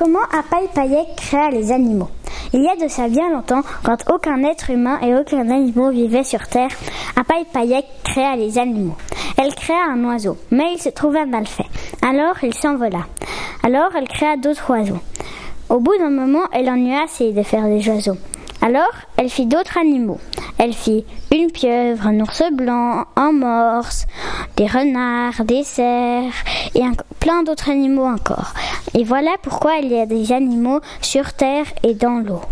Comment Apaï créa les animaux Il y a de ça bien longtemps, quand aucun être humain et aucun animal vivait sur Terre, Apaï Payek créa les animaux. Elle créa un oiseau, mais il se trouva mal fait. Alors il s'envola. Alors elle créa d'autres oiseaux. Au bout d'un moment, elle en eut assez de faire des oiseaux. Alors, elle fit d'autres animaux. Elle fit une pieuvre, un ours blanc, un morse, des renards, des cerfs et un- plein d'autres animaux encore. Et voilà pourquoi il y a des animaux sur terre et dans l'eau.